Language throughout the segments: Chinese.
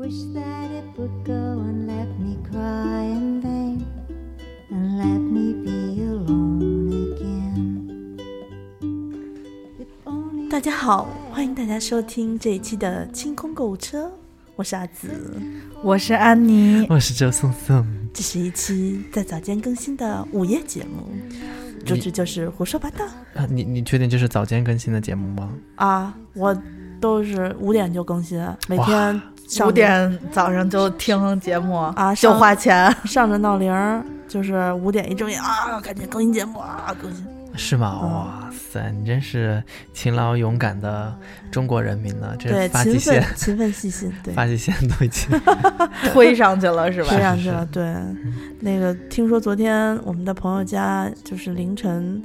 Wish that it would go and let me cry in vain and let me be alone again. If only 大家好，欢迎大家收听这一期的清空购物车，我是阿紫。我是安妮，我是周颂颂，这是一期在早间更新的午夜节目，主旨就是胡说八道啊，你你确定这是早间更新的节目吗？啊！我都是五点就更新，每天上五点早上就听节目啊就花钱。上着闹铃儿，就是五点一睁眼啊，赶紧更新节目啊，更新。是吗？嗯哇塞，你真是勤劳勇敢的中国人民呢！这对，发际勤奋线，勤奋细心，对，发际线都已经推上去了是吧？推上去了。对，那个听说昨天我们的朋友家就是凌晨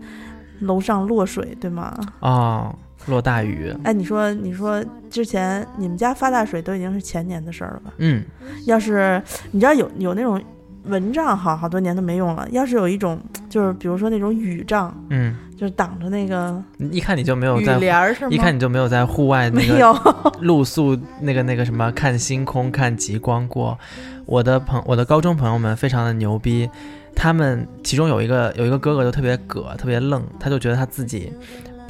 楼上落水，对吗？哦，落大雨，哎，你说，你说之前你们家发大水都已经是前年的事儿了吧？嗯，要是你知道有有那种蚊帐，好好多年都没用了。要是有一种，就是比如说那种雨帐，嗯，就是挡着那个一看你就没有雨在，帘儿是吗？一看你就没有在户外那个，露宿那个那个什么看星空看极光过。我的朋我的高中朋友们非常的牛逼，他们其中有一个有一个哥哥就特别葛特别愣，他就觉得他自己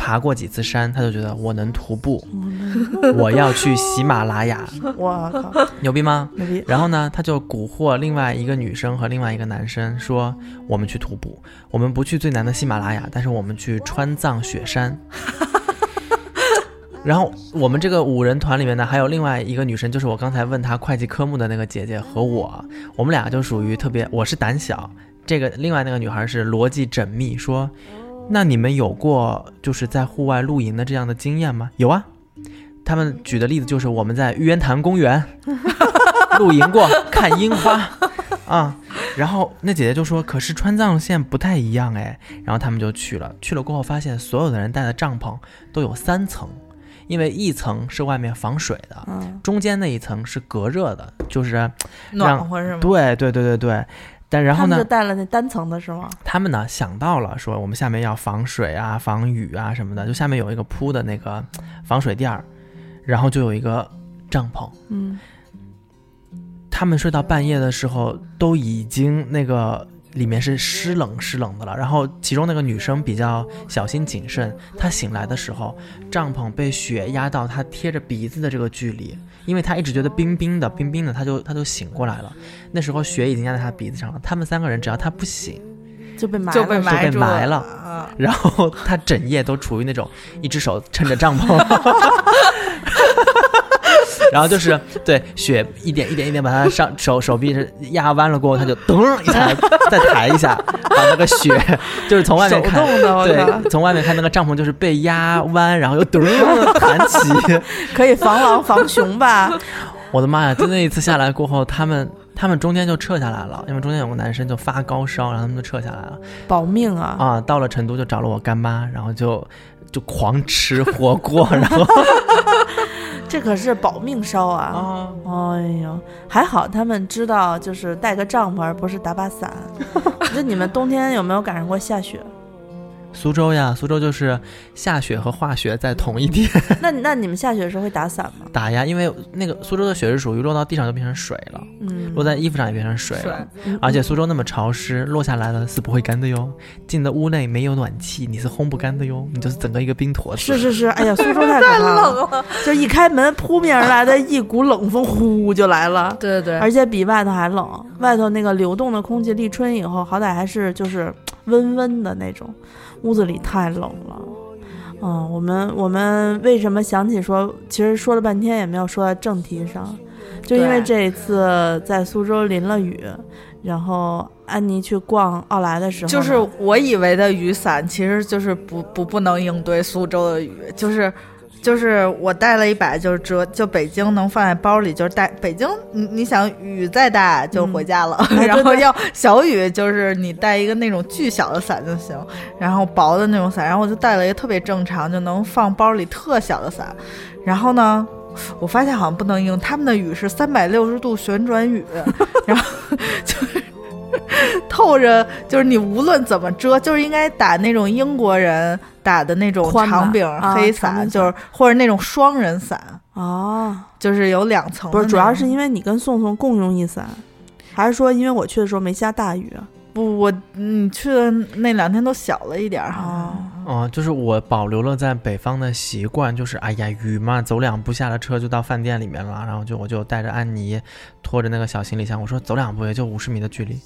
爬过几次山，他就觉得我能徒步，我要去喜马拉雅，我靠，牛逼吗？牛逼！然后呢，他就蛊惑另外一个女生和另外一个男生说：“我们去徒步，我们不去最难的喜马拉雅，但是我们去川藏雪山。”然后我们这个五人团里面呢，还有另外一个女生，就是我刚才问她会计科目的那个姐姐和我，我们俩就属于特别，我是胆小，这个另外那个女孩是逻辑缜密，说：“那你们有过就是在户外露营的这样的经验吗？”有啊，他们举的例子就是我们在玉渊潭公园 露营过，看樱花啊。然后那姐姐就说：“可是川藏线不太一样哎。”然后他们就去了，去了过后发现所有的人带的帐篷都有三层，因为一层是外面防水的，嗯，中间那一层是隔热的，就是暖和是吗？对对对对对。但然后呢他们就，带了那单层的是吗？他们呢想到了说我们下面要防水啊、防雨啊什么的，就下面有一个铺的那个防水垫儿，然后就有一个帐篷。嗯，他们睡到半夜的时候，都已经那个里面是湿冷湿冷的了。然后其中那个女生比较小心谨慎，她醒来的时候，帐篷被雪压到她贴着鼻子的这个距离，因为他一直觉得冰冰的冰冰的，他就他就醒过来了。那时候雪已经压在他鼻子上了。他们三个人只要他不醒，就被埋就被了埋住被埋了啊！然后他整夜都处于那种一只手撑着帐篷。然后就是对雪一点一点一点把他上手手臂是压弯了过后，他就噔一下再抬一下，把那个雪就是从外面看，对，从外面看那个帐篷就是被压弯，然后又噔弹起。可以防狼防熊吧？我的妈呀！就那一次下来过后，他们他们中间就撤下来了，因为中间有个男生就发高烧，然后他们就撤下来了保命啊！啊。到了成都就找了我干妈，然后就就狂吃火锅，然后这可是保命烧啊！啊。哎呦，还好他们知道，就是带个帐篷，而不是打把伞。那你们冬天有没有赶上过下雪？苏州呀，苏州就是下雪和化雪在同一天。那那你们下雪的时候会打伞吗？打呀，因为那个苏州的雪是属于落到地上就变成水了，嗯，落在衣服上也变成水水。了，嗯而且苏州那么潮湿，落下来了是不会干的哟。进的屋内没有暖气，你是烘不干的哟，你就是整个一个冰坨子。是是是，哎呀，苏州太可怕了，就一开门扑面而来的一股冷风，呼就来了。对对对。而且比外头还冷，外头那个流动的空气立春以后，好歹还是就是温温的那种，屋子里太冷了。嗯，我们我们为什么想起说，其实说了半天也没有说到正题上，就因为这一次在苏州淋了雨，然后安妮去逛奥莱的时候，就是我以为的雨伞，其实就是不不不能应对苏州的雨，就是。就是我带了一把，就是折，就北京能放在包里，就是带北京，你你想雨再大就回家了，然后要小雨，就是你带一个那种巨小的伞就行，然后薄的那种伞，然后我就带了一个特别正常，就能放包里特小的伞，然后呢，我发现好像不能用，他们的雨是三百六十度旋转雨，然后就是 透着，就是你无论怎么遮，就是应该打那种英国人打的那种长柄黑伞，就是或者那种双人伞。哦，就是有两层。不是，主要是因为你跟宋宋共用一伞，还是说因为我去的时候没下大雨啊？不，我你去的那两天都小了一点儿，好像哦哦、就是我保留了在北方的习惯，就是哎呀雨嘛，走两步下了车就到饭店里面了，然后就我就带着安妮拖着那个小行李箱，我说走两步也就五十米的距离，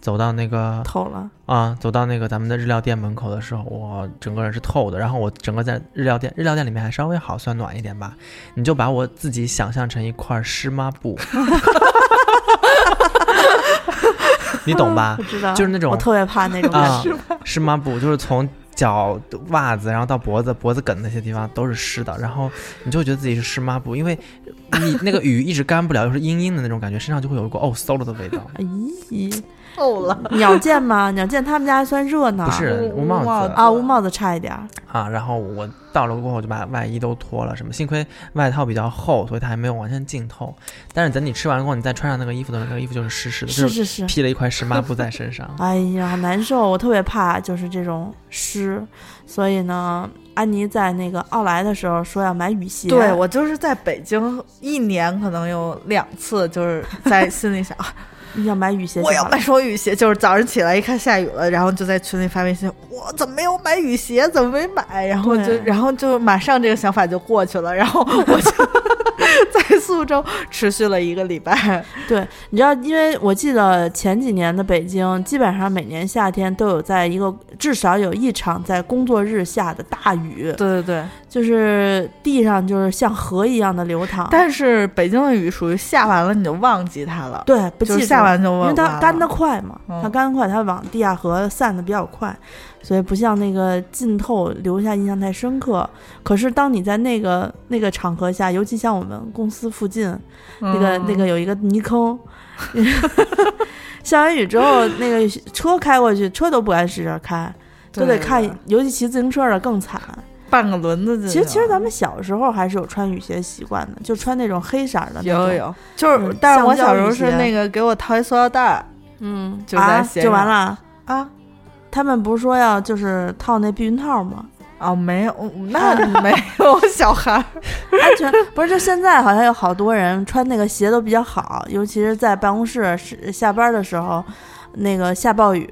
走到那个透了，啊，走到那个咱们的日料店门口的时候，我整个人是透的，然后我整个在日料店，日料店里面还稍微好，算暖一点吧。你就把我自己想象成一块湿抹布，你懂吧我？知道，就是那种我特别怕那种湿抹布就是从脚、袜子，然后到脖子、脖子梗那些地方都是湿的，然后你就觉得自己是湿抹布，因为你那个雨一直干不了，又是阴阴的那种感觉，身上就会有一股哦馊了的味道。咦，透了。鸟见吗？鸟见他们家还算热闹。不是乌乌帽子乌帽子啊，乌帽子差一点儿。啊，然后我到了过后就把外衣都脱了，什么幸亏外套比较厚，所以它还没有完全浸透。但是等你吃完过后，你再穿上那个衣服的时候，那个衣服就是湿湿的，就是是是。披了一块湿抹布在身上 哎呀，难受！我特别怕就是这种湿，所以呢，安妮在那个奥莱的时候说要买雨鞋。对我就是在北京一年可能有两次，就是在心里想，啊要买雨鞋我要买双雨鞋。就是早上起来一看下雨了，然后就在群里发微信，我怎么没有买雨鞋？怎么没买？然后就然后就马上这个想法就过去了，然后 我就在苏州持续了一个礼拜。对，你知道，因为我记得前几年的北京，基本上每年夏天都有在一个至少有一场在工作日下的大雨，对对对，就是地上就是像河一样的流淌。但是北京的雨属于下完了你就忘记它了，对，不就下完就因忘因为它干得快嘛，嗯它干得快，它往地下河散的比较快，所以不像那个浸透留下印象太深刻。可是当你在那个那个场合下，尤其像我们公司附近那个、那嗯个有一个泥坑，下完雨之后，那个车开过去，车都不敢使劲开，都得看，尤其骑自行车的更惨。半个轮子就其实其实咱们小时候还是有穿雨鞋习惯的，就穿那种黑色儿的那种。有有，就是嗯，但是我小时候是那个给我套一塑料袋儿嗯，就在啊鞋上就完了。啊。他们不是说要就是套那避孕套吗？哦，没有，那没有 小孩儿。安全不是，就现在好像有好多人穿那个鞋都比较好，尤其是在办公室是下班的时候，那个下暴雨，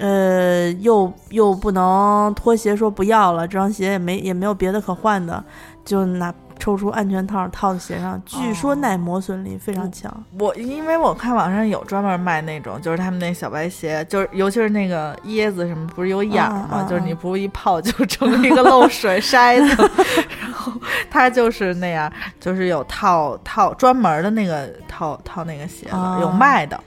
呃，又又不能脱鞋说不要了，这双鞋也没也没有别的可换的，就拿抽出安全套套在鞋上，据说耐磨损力非常强。我因为我看网上有专门卖那种，就是他们那小白鞋，就是尤其是那个椰子什么，不是有眼儿吗？就是你不是一泡就成一个漏水 筛子，然后它就是那样，就是有套套专门的那个套套那个鞋的，啊有卖的，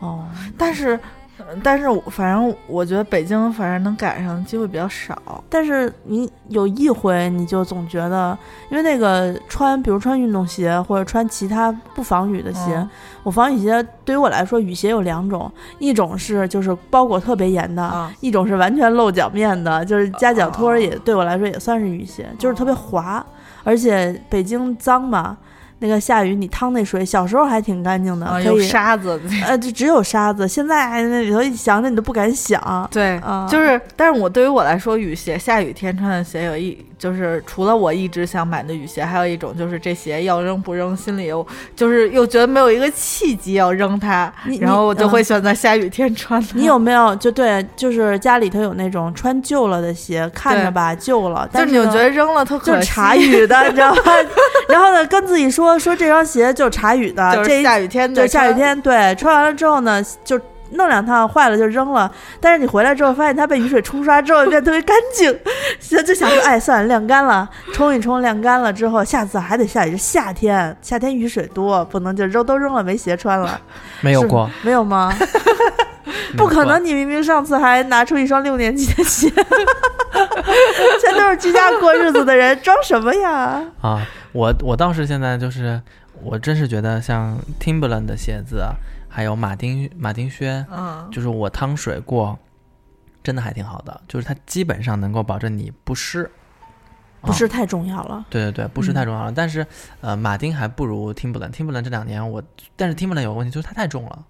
哦，但是。呃但是反正我觉得北京反正能赶上的机会比较少，但是你有一回，你就总觉得，因为那个穿，比如穿运动鞋或者穿其他不防雨的鞋，嗯我防雨鞋对于我来说，雨鞋有两种，一种是就是包裹特别严的，啊一种是完全露脚面的，就是夹脚托儿也、哦对我来说也算是雨鞋，就是特别滑，而且北京脏嘛，那个下雨你趟那水，小时候还挺干净的，啊，有可以，沙子，呃，就只有沙子，现在那里头一想着你都不敢想。对，啊就是，但是我对于我来说，雨鞋下雨天穿的鞋有一，就是除了我一直想买的雨鞋，还有一种就是这鞋要扔不扔，心里又就是又觉得没有一个契机要扔它，然后我就会选择下雨天穿它。你有没有就对，就是家里头有那种穿旧了的鞋，看着吧旧了，但是你就觉得扔了它就是可惜，查雨的，你知道吗？然后呢，跟自己说说这双鞋就是查雨的，就是这下雨天对下雨天对穿完了之后呢，就弄两趟坏了就扔了。但是你回来之后发现它被雨水冲刷之后变得特别干净，就 就想说哎算了晾干了，冲一冲晾干了之后，下次还得下雨。是夏天，夏天雨水多，不能就扔都扔了没鞋穿了，没有过，没有吗？不可能，你明明上次还拿出一双六年级的鞋，全都是居家过日子的人，装什么呀？啊！我我倒是现在就是，我真是觉得像 Timberland 的鞋子，还有马丁马丁靴，嗯，就是我趟水过，真的还挺好的，就是它基本上能够保证你不湿。啊不湿太重要了。对对对，不是嗯太重要了。但是，呃，马丁还不如 Timberland。Timberland 这两年我，但是 Timberland 有个问题，就是它太重了，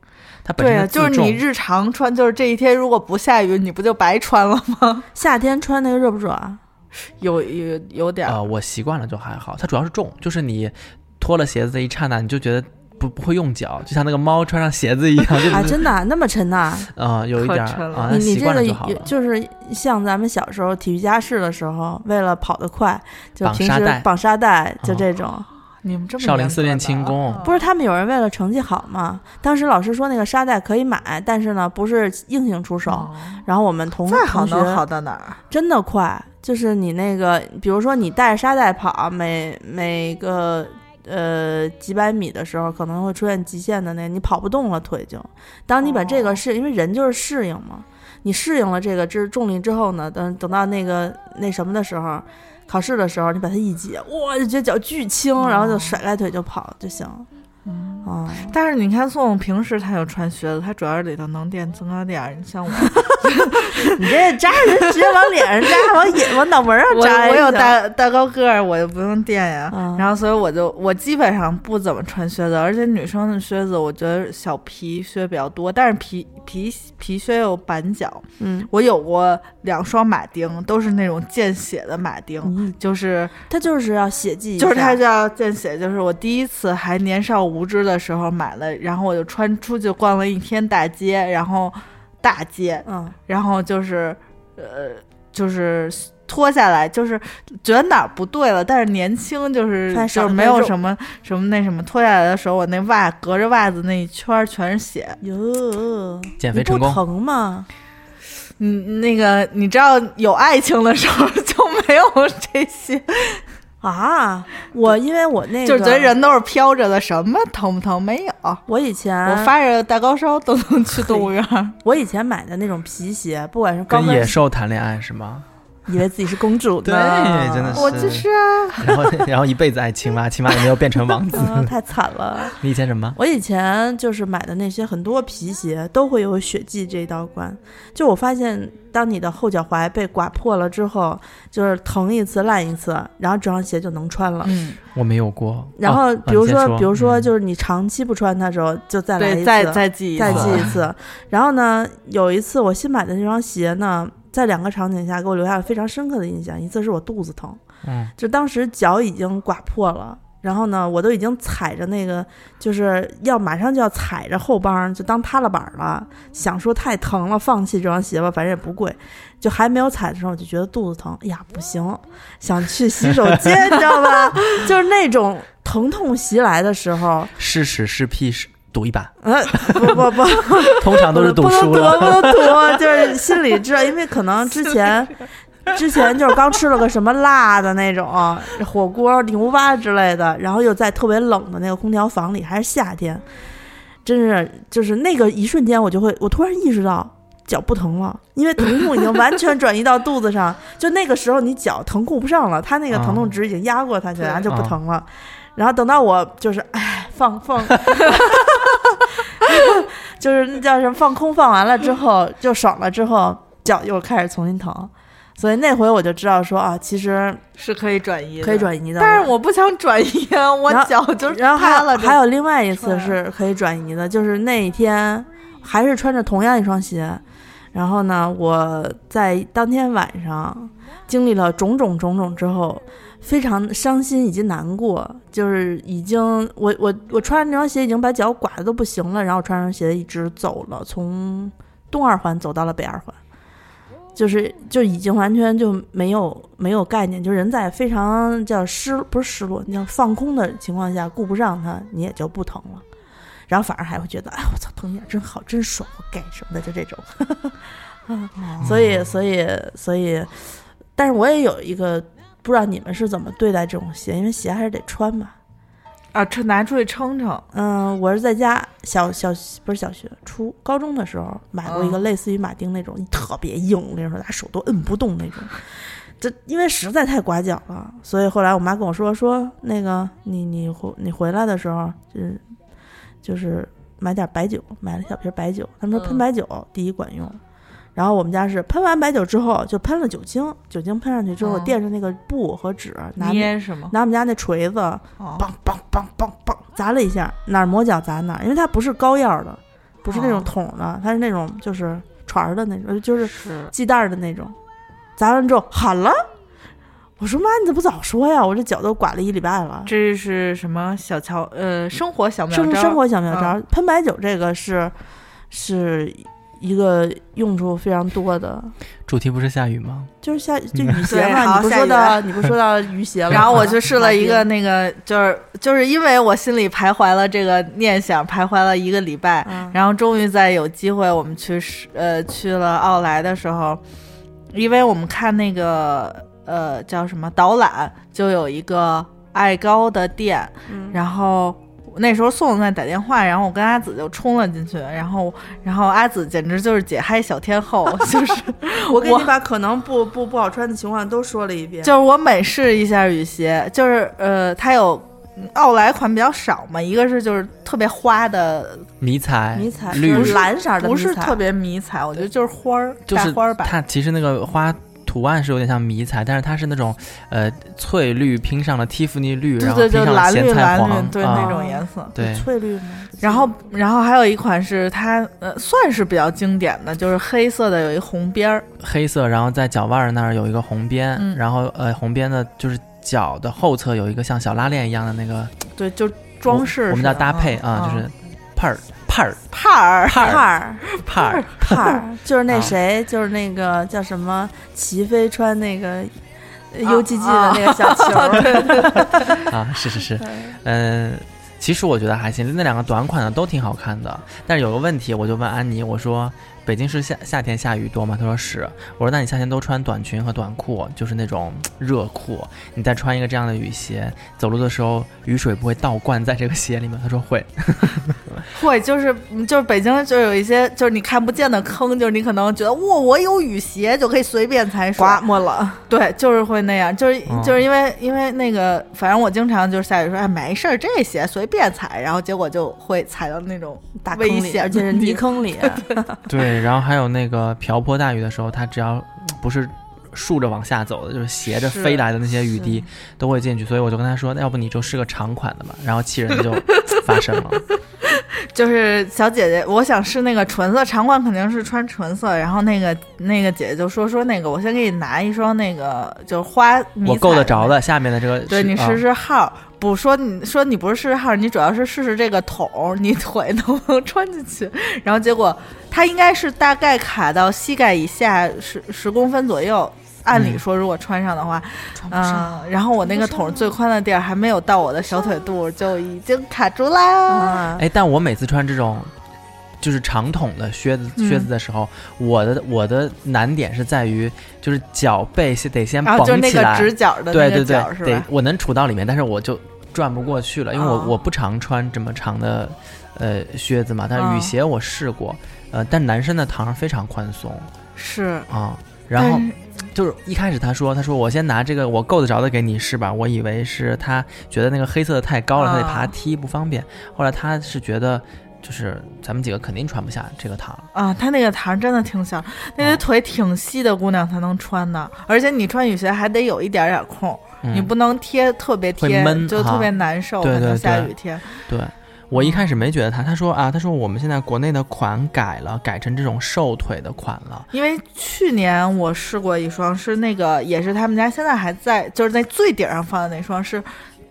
它本身的自重就是你日常穿，就是这一天如果不下雨，你不就白穿了吗？夏天穿那个热不热啊？有有有点儿呃，我习惯了就还好，它主要是重，就是你脱了鞋子的一刹那，你就觉得不不会用脚，就像那个猫穿上鞋子一样，就 啊，真的啊那么沉呐、呃有一点你你这个也就。就是像咱们小时候体育加试的时候，为了跑得快，就平时绑沙袋绑沙带，就哦这种。你们这么少林寺练轻功啊不是他们有人为了成绩好嘛？当时老师说那个沙袋可以买，但是呢不是硬性出手。哦然后我们同再好同学能好到哪儿？真的快，就是你那个，比如说你带着沙袋跑，每每个呃几百米的时候，可能会出现极限的那，你跑不动了腿就。当你把这个哦适，因为人就是适应嘛，你适应了这个这是重力之后呢，等等到那个那什么的时候，考试的时候，你把它一解，哇，就觉得脚巨轻，然后就甩开腿就跑就行。嗯啊、但是你看宋宋平时他有穿靴子，他主要是里头能垫增高垫儿。你像我，你这扎人直接往脸上扎，往眼往脑门上 我扎，我有大大高个儿，我就不用垫呀。嗯然后所以我就我基本上不怎么穿靴子，而且女生的靴子我觉得小皮靴比较多，但是皮皮皮靴有板脚。嗯，我有过两双马丁，都是那种见血的马丁，嗯就是它就是要血迹，就是它叫见血，就是我第一次还年少无知的时候买了，然后我就穿出去逛了一天大街，然后大街，嗯。然后就是呃就是脱下来，就是觉得哪儿不对了，但是年轻就是就是没有什么什么那什么，脱下来的时候，我那袜隔着袜子那一圈全是血。哟，减肥成功疼吗？嗯，那个你知道有爱情的时候 就没有这些，啊，我因为我那个就是觉得人都是飘着的，什么疼不疼没有。我以前我发着大高烧都能去动物园。我以前买的那种皮鞋，不管是跟野兽谈恋爱是吗？以为自己是公主对呢，真的是我就是啊，然后 然后一辈子爱青蛙，青蛙也没有变成王子。啊，太惨了。你以前什么？我以前就是买的那些很多皮鞋都会有血迹这一道关，就我发现，当你的后脚踝被刮破了之后，就是疼一次烂一次，然后这双鞋就能穿了。嗯，我没有过。然后哦比如说，比如说，嗯就是你长期不穿它的时候，就再来一，次，再再记一再次记一次。然后呢，有一次我新买的那双鞋呢，在两个场景下给我留下了非常深刻的印象。一次是我肚子疼，嗯，就当时脚已经刮破了。然后呢，我都已经踩着那个，就是要马上就要踩着后帮，就当踏了板了。想说太疼了，放弃这双鞋吧，反正也不贵。就还没有踩的时候，我就觉得肚子疼，哎呀不行，想去洗手间，你知道吧？就是那种疼痛袭来的时候，是屎是屁是赌一把，呃，不不不，通常都是赌不能赌，输了。不能赌，就是心里知道，因为可能之前 之前就是刚吃了个什么辣的那种火锅、牛蛙之类的，然后又在特别冷的那个空调房里，还是夏天，真是就是那个一瞬间，我就会，我突然意识到。脚不疼了，因为疼痛已经完全转移到肚子上。就那个时候，你脚疼顾不上了，它那个疼痛值已经压过它去了，对然后就不啊疼了。然后等到我就是哎放放，就是那叫什么放空放完了之后 就爽了之后，脚又开始重新疼，所以那回我就知道说啊，其实是可以转移，可以转移的。但是我不想转移啊，我脚就然后还有另外一次是可以转移的，就是那一天还是穿着同样一双鞋，然后呢，我在当天晚上经历了种种种种之后，非常伤心以及难过，就是已经我我我穿着那双鞋已经把脚剐的都不行了，然后穿上鞋一直走了，从东二环走到了北二环。就是就已经完全就没有没有概念，就人在非常叫失不是失落，你叫放空的情况下，顾不上它，你也就不疼了。然后反而还会觉得，哎，我操，疼点真好，真爽，我该什么的，就这种。所以，所以，所以，但是我也有一个不知道你们是怎么对待这种鞋，因为鞋还是得穿嘛。啊，这拿出去撑撑，嗯，我是在家小小不是小学初高中的时候买过一个嗯类似于马丁那种，特别硬，我跟你说，拿手都摁不动那种。这因为实在太刮脚了，所以后来我妈跟我说说那个你你回你回来的时候就是就是买点白酒，买了小瓶白酒，他们说喷嗯白酒第一管用。然后我们家是喷完白酒之后就喷了酒精，酒精喷上去之后嗯垫着那个布和纸，拿捏是吗？拿我们家那锤子哦梆梆梆梆梆砸了一下，哪儿磨脚砸哪儿，因为它不是膏药的，不是那种哦桶的，它是那种就是船儿的那种，就是是系带儿的那种。砸完之后喊了，我说妈，你怎么不早说呀？我这脚都剐了一礼拜了。这是什么小乔？呃，生活小妙生招。生活小妙招，嗯喷白酒这个是是一个用处非常多的，主题不是下雨吗？就是下就雨鞋对嘛，你不说到你不说到雨鞋了，然后我就试了一个那个，就是就是因为我心里徘徊了这个念想，徘徊了一个礼拜，丁，然后终于在有机会我们去试呃去了奥莱的时候，因为我们看那个呃叫什么导览，就有一个爱高的店，嗯然后那时候宋总在打电话，然后我跟阿紫就冲了进去，然后然后阿紫简直就是解嗨小天后，就是我我给你把可能不不不好穿的情况都说了一遍，就是我每试一下雨鞋，就是呃它有。奥莱款比较少嘛，一个是就是特别花的，迷彩、迷彩绿就是蓝色的不迷彩是特别迷彩，我觉得就是花儿，就是大花儿版。它其实那个花图案是有点像迷彩，但是它是那种呃翠绿拼上了蒂芙尼绿，然后拼上了咸菜黄蓝绿，，对啊那种颜色。对翠绿吗？然后，然后还有一款是它呃算是比较经典的，就是黑色的，有一红边儿。黑色，然后在脚腕儿那儿有一个红边，嗯然后呃红边的就是脚的后侧有一个像小拉链一样的那个对，就装饰我我们叫搭配嗯啊，就嗯是帕儿帕儿帕儿，帕儿帕儿帕儿，就是那啊谁，就是那个叫什么齐飞穿那个 UGG 的那个小球儿，啊，是是是，嗯。其实我觉得还行，那两个短款的都挺好看的。但是有个问题，我就问安妮，我说北京是夏夏天下雨多吗？他说是。我说那你夏天都穿短裙和短裤，就是那种热裤，你再穿一个这样的雨鞋，走路的时候雨水不会倒灌在这个鞋里面？他说会。会就是就是北京就有一些就是你看不见的坑，就是你可能觉得哇我有雨鞋就可以随便踩水，刮没了。对，就是会那样，就是、嗯就是因为因为那个，反正我经常就是下雨说，哎，没事儿，这鞋随便踩，然后结果就会踩到那种大坑里，危 险而且是泥坑里。对，然后还有那个瓢泼大雨的时候，它只要不是竖着往下走的，就是斜着飞来的那些雨滴都会进去，所以我就跟他说，那要不你就试个长款的吧。然后气人就 发生了。就是小姐姐，我想试那个纯色长款，肯定是穿纯色。然后那个那个姐姐就说说那个，我先给你拿一双那个就是花迷我够得着的，下面的这个对你试试号，不说你说你不是试试号，你主要是试试这个筒，你腿能不能穿进去？然后结果它应该是大概卡到膝盖以下十十公分左右。按理嗯说，如果穿上的话，嗯，然后我那个筒最宽的地儿还没有到我的小腿肚，就已经卡住啦。啊，哎，但我每次穿这种就是长筒的靴子嗯靴子的时候，我的我的难点是在于就是脚背先得先然后就是那个绷起来，直角的那个对对对是，吧？得我能杵到里面，但是我就转不过去了，因为我、哦我不常穿这么长的呃靴子嘛，但是雨嗯鞋我试过，呃，但男生的糖非常宽松是，啊。然后就是一开始他说，他说我先拿这个我够得着的给你试吧，我以为是他觉得那个黑色的太高了，他得爬啊梯不方便。后来他是觉得，就是咱们几个肯定穿不下这个糖。啊，它那个糖真的挺小，那个腿挺细的姑娘才能穿呢。而且你穿雨鞋还得有一点点空，嗯、你不能贴特别贴，就特别难受。对对对下雨天，对。我一开始没觉得他，他说啊，他说我们现在国内的款改了，改成这种瘦腿的款了。因为去年我试过一双，是那个也是他们家现在还在，就是在最顶上放的那双是。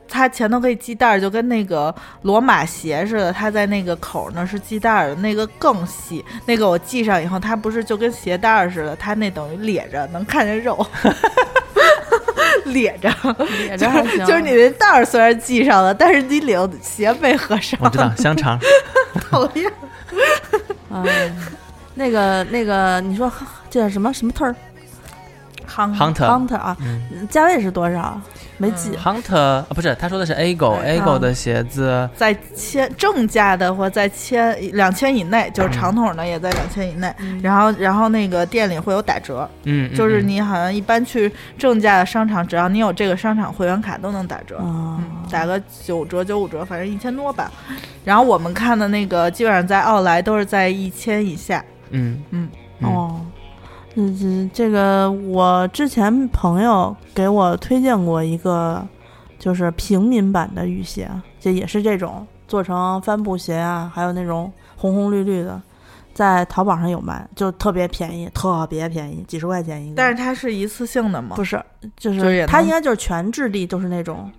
它前头可以系带儿，就跟那个罗马鞋似的，它在那个口儿那儿是系带儿的，那个更细。那个我系上以后，它不是就跟鞋带儿似的，它那等于咧着，能看见肉，咧着。咧就着还行，是就是你那带儿虽然系上了，但是你领鞋没合上，我知道香肠，讨厌。哎，那个那个，你说这叫什么什么特儿 Hunter Hunter 啊？嗯价位是多少？没记。，Hunter 啊，不是，他说的是 ago，ago 的鞋子，在千正价的或在千两千以内，就是长筒的也在两千以内。嗯然后，然后那个店里会有打折，嗯，嗯就是嗯你好像一般去正价的商场，只要你有这个商场会员卡都能打折。打个九折九五折，反正一千多吧。然后我们看的那个基本上在奥莱都是在一千以下。嗯嗯嗯哦，嗯，这这个我之前朋友给我推荐过一个，就是平民版的雨鞋，这也是这种做成帆布鞋啊，还有那种红红绿绿的，在淘宝上有卖，就特别便宜，特别便宜，几十块钱一个。但是它是一次性的吗？不是，就就是它应该就是全质地，就是那种，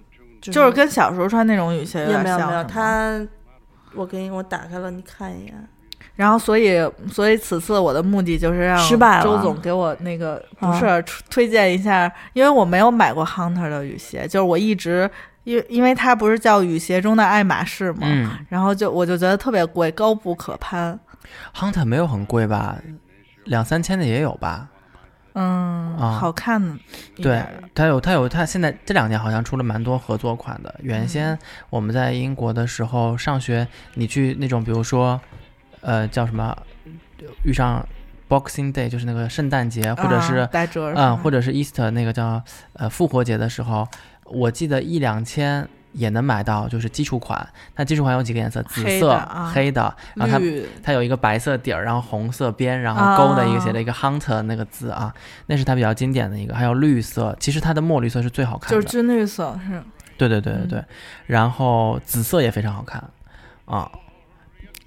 就就是跟小时候穿那种雨鞋有点像没有没有，它我给你我打开了，你看一眼。然后，所以，所以此次我的目的就是让失败了周总给我那个不啊是、出推荐一下，因为我没有买过 Hunter 的雨鞋，就是我一直因为因为它不是叫雨鞋中的爱马仕嘛，嗯然后就我就觉得特别贵，高不可攀。，Hunter 没有很贵吧？两三千的也有吧？嗯，啊好看对它有，它有，它现在这两年好像出了蛮多合作款的。原先我们在英国的时候上学，你去那种比如说，呃，叫什么，遇上 Boxing Day，就是那个圣诞节，或者是嗯，或者者是 Easter 那个叫呃复活节的时候，我记得一两千也能买到，就是基础款。它基础款有几个颜色？紫黑色、的啊黑的，然后它它有一个白色底儿，然后红色边，然后勾的一个啊写了一个 Hunter 那个字啊，那是它比较经典的一个。还有绿色，其实它的墨绿色是最好看的。就是军绿色是。对对对对对，然后紫色也非常好看啊。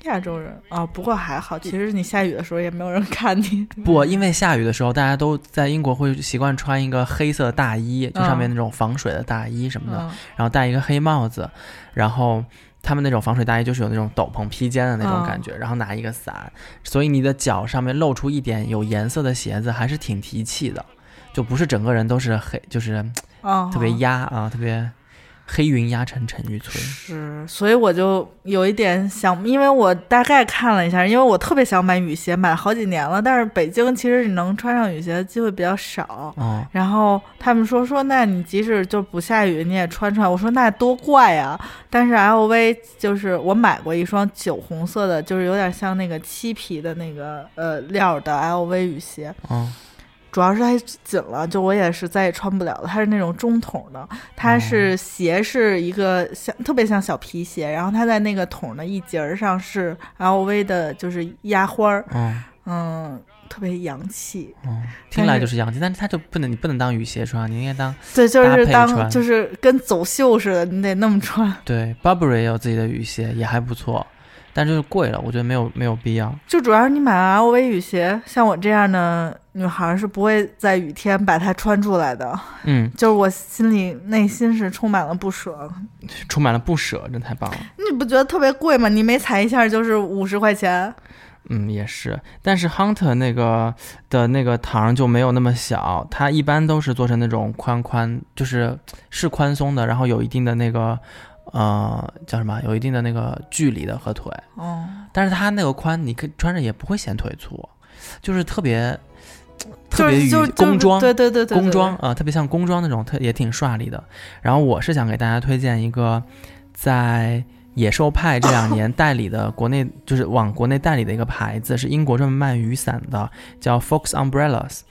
亚洲人。啊、不过还好，其实你下雨的时候也没有人看你。不，因为下雨的时候，大家都在英国会习惯穿一个黑色大衣，就上面嗯那种防水的大衣什么的。嗯。然后戴一个黑帽子，然后他们那种防水大衣就是有那种斗篷披肩的那种感觉，然后拿一个伞，所以你的脚上面露出一点有颜色的鞋子，还是挺提气的，就不是整个人都是黑，就是哦，特别压啊，特别黑云压城城欲摧。是，所以我就有一点想，因为我大概看了一下，因为我特别想买雨鞋，买了好几年了，但是北京其实你能穿上雨鞋的机会比较少。哦，然后他们说说，那你即使就不下雨，你也穿穿。我说那多怪啊！但是 LV 就是我买过一双酒红色的，就是有点像那个漆皮的那个呃料的 LV 雨鞋，哦，主要是太紧了，就我也是再也穿不了了。它是那种中筒的，它是鞋是一个像特别像小皮鞋，然后它在那个筒的一节儿上是 LV 的，就是压花儿，哦，嗯，特别洋气。嗯，听来就是洋气，但是它就不能，你不能当雨鞋穿，你应该当对，就是当就是跟走秀似的，你得那么穿。对 Burberry 也有自己的雨鞋，也还不错，但就是贵了，我觉得没有没有必要。就主要是你买 LV 雨鞋，像我这样的女孩是不会在雨天把它穿出来的。嗯，就是我心里内心是充满了不舍。充满了不舍，真太棒了。你不觉得特别贵吗？你每踩一下就是五十块钱。嗯，也是，但是 Hunter 那个的那个糖就没有那么小，它一般都是做成那种宽宽，就是是宽松的，然后有一定的那个呃叫什么，有一定的那个距离的和腿，哦，但是它那个宽，你可以穿着也不会显腿粗，就是特别特别与工装。对对对对，工装啊、呃特别像工装那种，特也挺帅丽的。然后我是想给大家推荐一个在野兽派这两年代理的国内，就是往国内代理的一个牌子，是英国专门卖雨伞的，叫 Fox Umbrellas。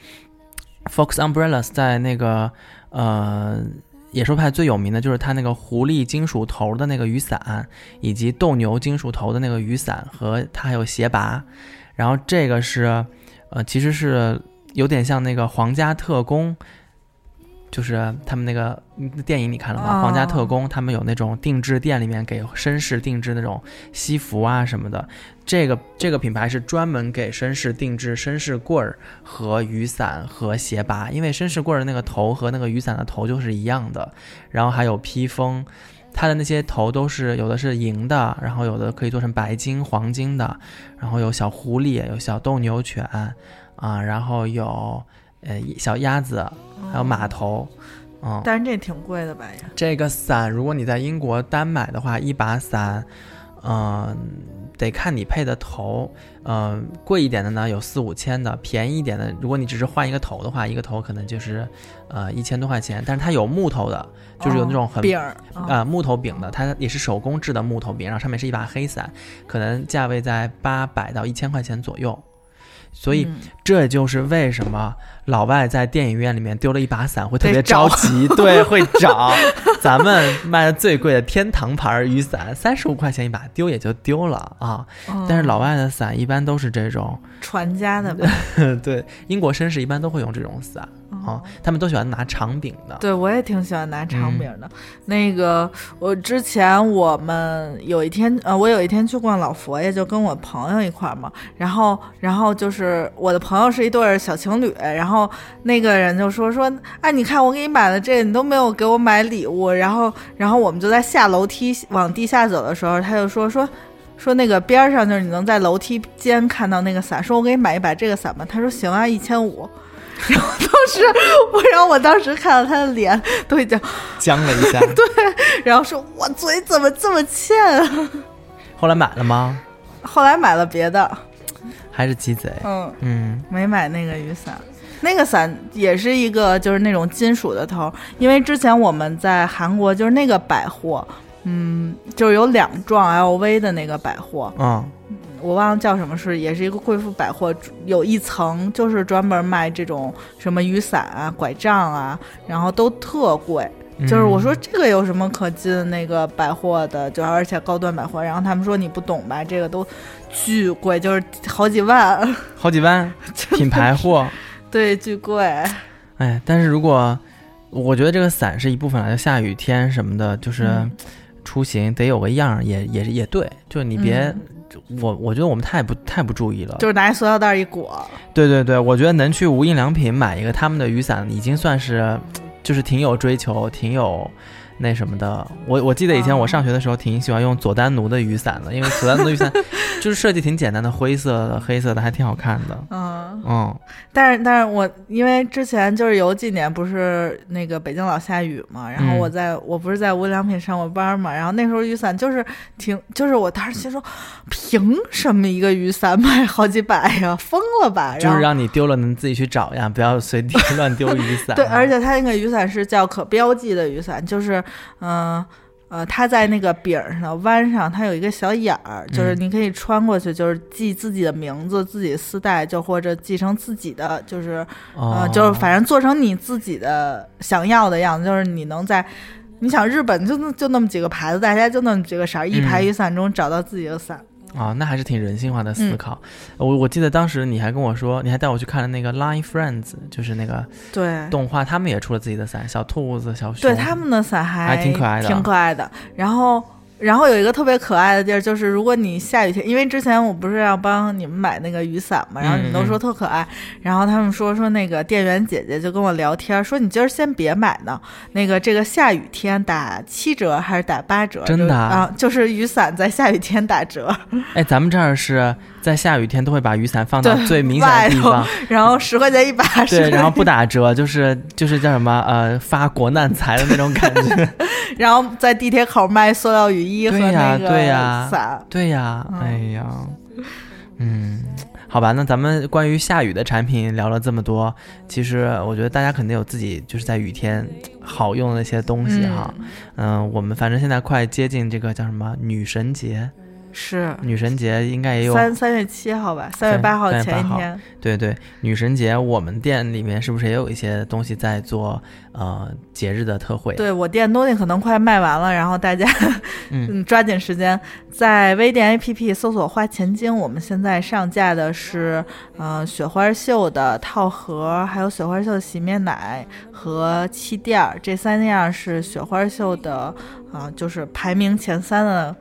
Fox Umbrellas 在那个呃野兽派最有名的就是他那个狐狸金属头的那个雨伞，以及斗牛金属头的那个雨伞，和他还有鞋拔。然后这个是呃其实是有点像那个皇家特工。就是他们那个嗯电影你看了吗？哦皇家特工他们有那种定制店里面给绅士定制那种西服啊什么的。这个这个品牌是专门给绅士定制绅士棍儿和雨伞和鞋拔，因为绅士棍儿的那个头和那个雨伞的头就是一样的，然后还有披风。它的那些头都是有的是银的，然后有的可以做成白金、黄金的，然后有小狐狸，有小斗牛犬啊，然后有呃小鸭子，还有马头，嗯，但是这挺贵的吧也？这个伞，如果你在英国单买的话，一把伞，嗯、得看你配的头，嗯、贵一点的呢有四五千的，便宜一点的，如果你只是换一个头的话，一个头可能就是呃一千多块钱，但是它有木头的，就是有那种很、哦柄儿啊呃木头柄的，它也是手工制的木头柄，然后上面是一把黑伞，可能价位在八百到一千块钱左右。所以嗯这就是为什么老外在电影院里面丢了一把伞会特别着急，对，会找。咱们卖的最贵的天堂牌雨伞，三十五块钱一把，丢也就丢了啊。但是老外的伞一般都是这种，传家的吧？对，英国绅士一般都会用这种伞啊，他们都喜欢拿长柄的。对，我也挺喜欢拿长柄的。那个，我之前我们有一天，呃，我有一天去逛老佛爷，就跟我朋友一块儿嘛。然后，然后就是我的朋友是一对小情侣，然后那个人就说说，哎，你看我给你买的这个，你都没有给我买礼物。然后，然后我们就在下楼梯往地下走的时候，他就说说说那个边上就是你能在楼梯间看到那个伞，说我给你买一把这个伞吧。他说行啊，一千五。然后当时我，然后我当时看到他的脸都已经僵了一下，对，然后说我嘴怎么这么欠啊？后来买了吗？后来买了别的，还是鸡贼。嗯嗯，没买那个雨伞，那个伞也是一个就是那种金属的头，因为之前我们在韩国就是那个百货，嗯，就是有两幢 LV 的那个百货，嗯。我忘了叫什么，是也是一个贵妇百货，有一层就是专门卖这种什么雨伞啊、拐杖啊，然后都特贵。就是我说这个有什么可进那个百货的，就而且高端百货，然后他们说你不懂吧，这个都巨贵，就是好几万，好几万 品牌货，对，巨贵。哎，但是如果我觉得这个伞是一部分来，就下雨天什么的，就是出行得有个样，也也也对，就你别。我我觉得我们太不太不注意了，就是拿塑料袋一裹。对对对，我觉得能去无印良品买一个他们的雨伞，已经算是就是挺有追求，挺有。那什么的，我我记得以前我上学的时候挺喜欢用佐丹奴的雨伞的，因为佐丹奴的雨伞 就是设计挺简单的，灰色的、黑色的，还挺好看的。嗯嗯，但是但是我因为之前就是有几年不是那个北京老下雨嘛，然后我在我不是在无印良品上过班嘛，然后那时候雨伞就是挺就是我当时心说，凭什么一个雨伞卖好几百呀？疯了吧？就是让你丢了能自己去找呀，不要随地 乱丢雨伞。对，而且它那个雨伞是叫可标记的雨伞，就是。嗯，呃，它在那个柄上弯上，它有一个小眼儿，就是你可以穿过去，就是系自己的名字，自己丝带，就或者系成自己的，就是呃，就是反正做成你自己的想要的样子，就是你能在，你想日本就就那么几个牌子，大家就那么几个色儿，一排雨伞中找到自己的伞。啊，那还是挺人性化的思考。我我记得当时你还跟我说，你还带我去看了那个《Line Friends》，就是那个对动画，他们也出了自己的伞，小兔子、小熊，对他们的伞还挺可爱的，挺可爱的。然后。然后有一个特别可爱的地儿，就是如果你下雨天，因为之前我不是要帮你们买那个雨伞嘛，然后你们都说特可爱，然后他们说说那个店员姐姐就跟我聊天，说你今儿先别买呢，那个这个下雨天打七折还是打八折？真的啊，就是雨伞在下雨天打折。哎，咱们这儿是在下雨天都会把雨伞放到最明显的地方，然后十块钱一把，对，然后不打折，就是就是叫什么呃发国难财的那种感觉，然后在地铁口卖塑料雨。对呀，对呀，伞，对呀，哎呀，嗯，好吧，那咱们关于下雨的产品聊了这么多，其实我觉得大家肯定有自己就是在雨天好用的一些东西哈，嗯，我们反正现在快接近这个叫什么女神节。是女神节应该也有三三月七号吧，三月八号前一天。对对，女神节我们店里面是不是也有一些东西在做呃节日的特惠？对我店东西可能快卖完了，然后大家嗯 抓紧时间在微店 APP 搜索“花钱精”，我们现在上架的是呃雪花秀的套盒，还有雪花秀的洗面奶和气垫，这三样是雪花秀的啊，就是排名前三的。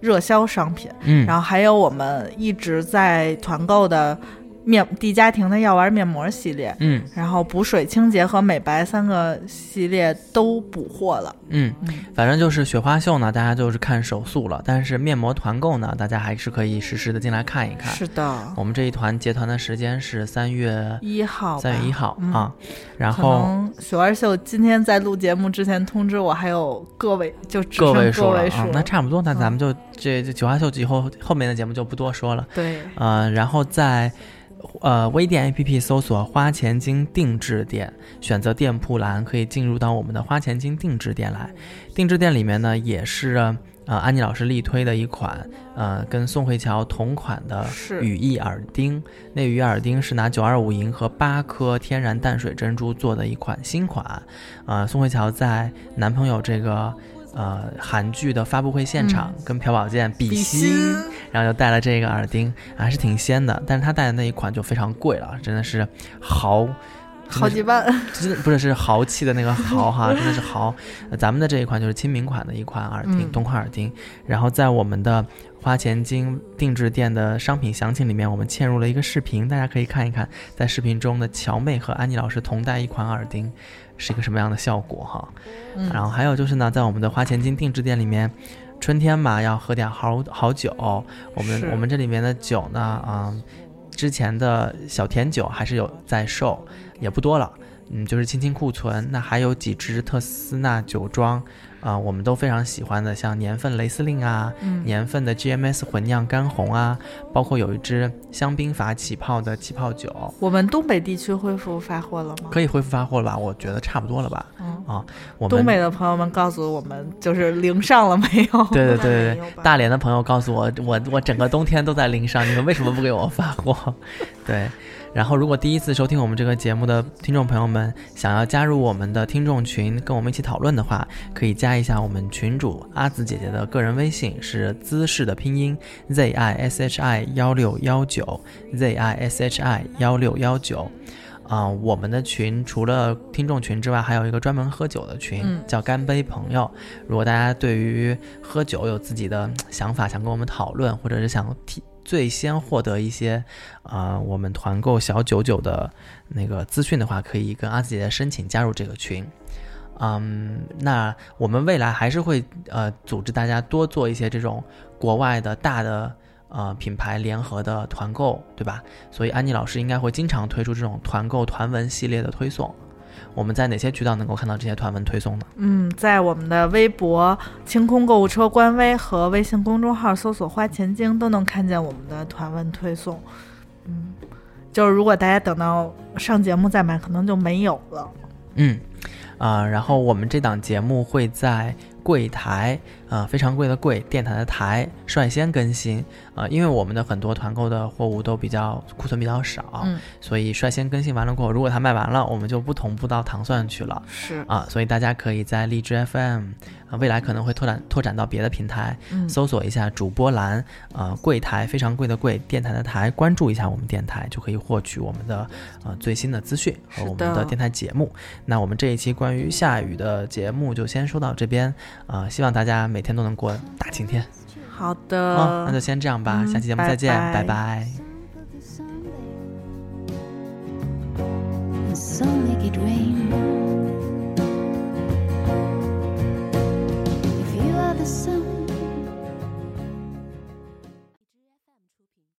热销商品，嗯，然后还有我们一直在团购的。面蒂家庭的药丸面膜系列，嗯，然后补水、清洁和美白三个系列都补货了，嗯，反正就是雪花秀呢，大家就是看手速了，但是面膜团购呢，大家还是可以实时的进来看一看。是的，我们这一团结团的时间是三月一号，三月一号啊。然后雪花秀今天在录节目之前通知我，还有个位就个位数了啊，那差不多，那咱们就这这雪花秀以后后面的节目就不多说了。对，呃，然后在。呃，微店 APP 搜索“花钱精定制店”，选择店铺栏，可以进入到我们的花钱精定制店来。定制店里面呢，也是呃安妮老师力推的一款呃跟宋慧乔同款的羽翼耳钉。那羽翼耳钉是拿九二五银和八颗天然淡水珍珠做的一款新款。呃，宋慧乔在男朋友这个呃韩剧的发布会现场、跟朴宝剑比比，心然后就戴了这个耳钉，还是挺仙的。但是他戴的那一款就非常贵了，真的是豪。好几万，真的不是是豪气的那个豪哈，真的是豪。呃咱们的这一款就是亲民款的一款耳钉，嗯东款耳钉。然后在我们的花钱精定制店的商品详情里面，我们嵌入了一个视频，大家可以看一看，在视频中的乔妹和安妮老师同戴一款耳钉是一个什么样的效果哈。嗯然后还有就是呢，在我们的花钱精定制店里面，春天嘛要喝点好好酒，我们我们这里面的酒呢，嗯，之前的小甜酒还是有在售，也不多了，嗯，就是清清库存。那还有几支特斯纳酒庄，啊、我们都非常喜欢的，像年份雷司令啊，嗯，年份的 GMS 混酿干红啊，包括有一支香槟法起泡的气泡酒，我们东北地区恢复发货了吗？可以恢复发货了吧？我觉得差不多了吧？嗯，我们东北的朋友们告诉我们，就是零上了没有？对对对对大连的朋友告诉我，我我整个冬天都在零上，你们为什么不给我发货？对，然后如果第一次收听我们这个节目的听众朋友们，想要加入我们的听众群，跟我们一起讨论的话，可以加一下我们群主阿紫姐姐的个人微信，是姿势的拼音 z i s h i 幺六幺九 z i s h i 幺六幺九。啊、我们的群除了听众群之外，还有一个专门喝酒的群，嗯叫干杯朋友。如果大家对于喝酒有自己的嗯想法，想跟我们讨论，或者是想提最先获得一些呃我们团购小九九的那个资讯的话，可以跟阿紫姐姐申请加入这个群。嗯，那我们未来还是会呃组织大家多做一些这种国外的大的呃品牌联合的团购，对吧？所以安妮老师应该会经常推出这种团购团文系列的推送。我们在哪些渠道能够看到这些团文推送呢？嗯，在我们的微博“清空购物车”官微和微信公众号搜索“花钱精”都能看见我们的团文推送。嗯，就是如果大家等到上节目再买，可能就没有了。嗯，啊、然后我们这档节目会在柜台，呃，非常贵的贵，电台的台率先更新，啊，因为我们的很多团购的货物都比较库存比较少，嗯，所以率先更新完了过后，如果它卖完了，我们就不同步到糖蒜去了。是，啊，所以大家可以在荔枝 FM，啊，未来可能会拓展拓展到别的平台，嗯，搜索一下主播栏，啊，柜台非常贵的贵，电台的台，关注一下我们电台，就可以获取我们的呃最新的资讯和我们的电台节目。那我们这一期关于下雨的节目就先说到这边，啊，希望大家每天都能过大晴天。好的。那就先这样吧下期节目再见拜拜。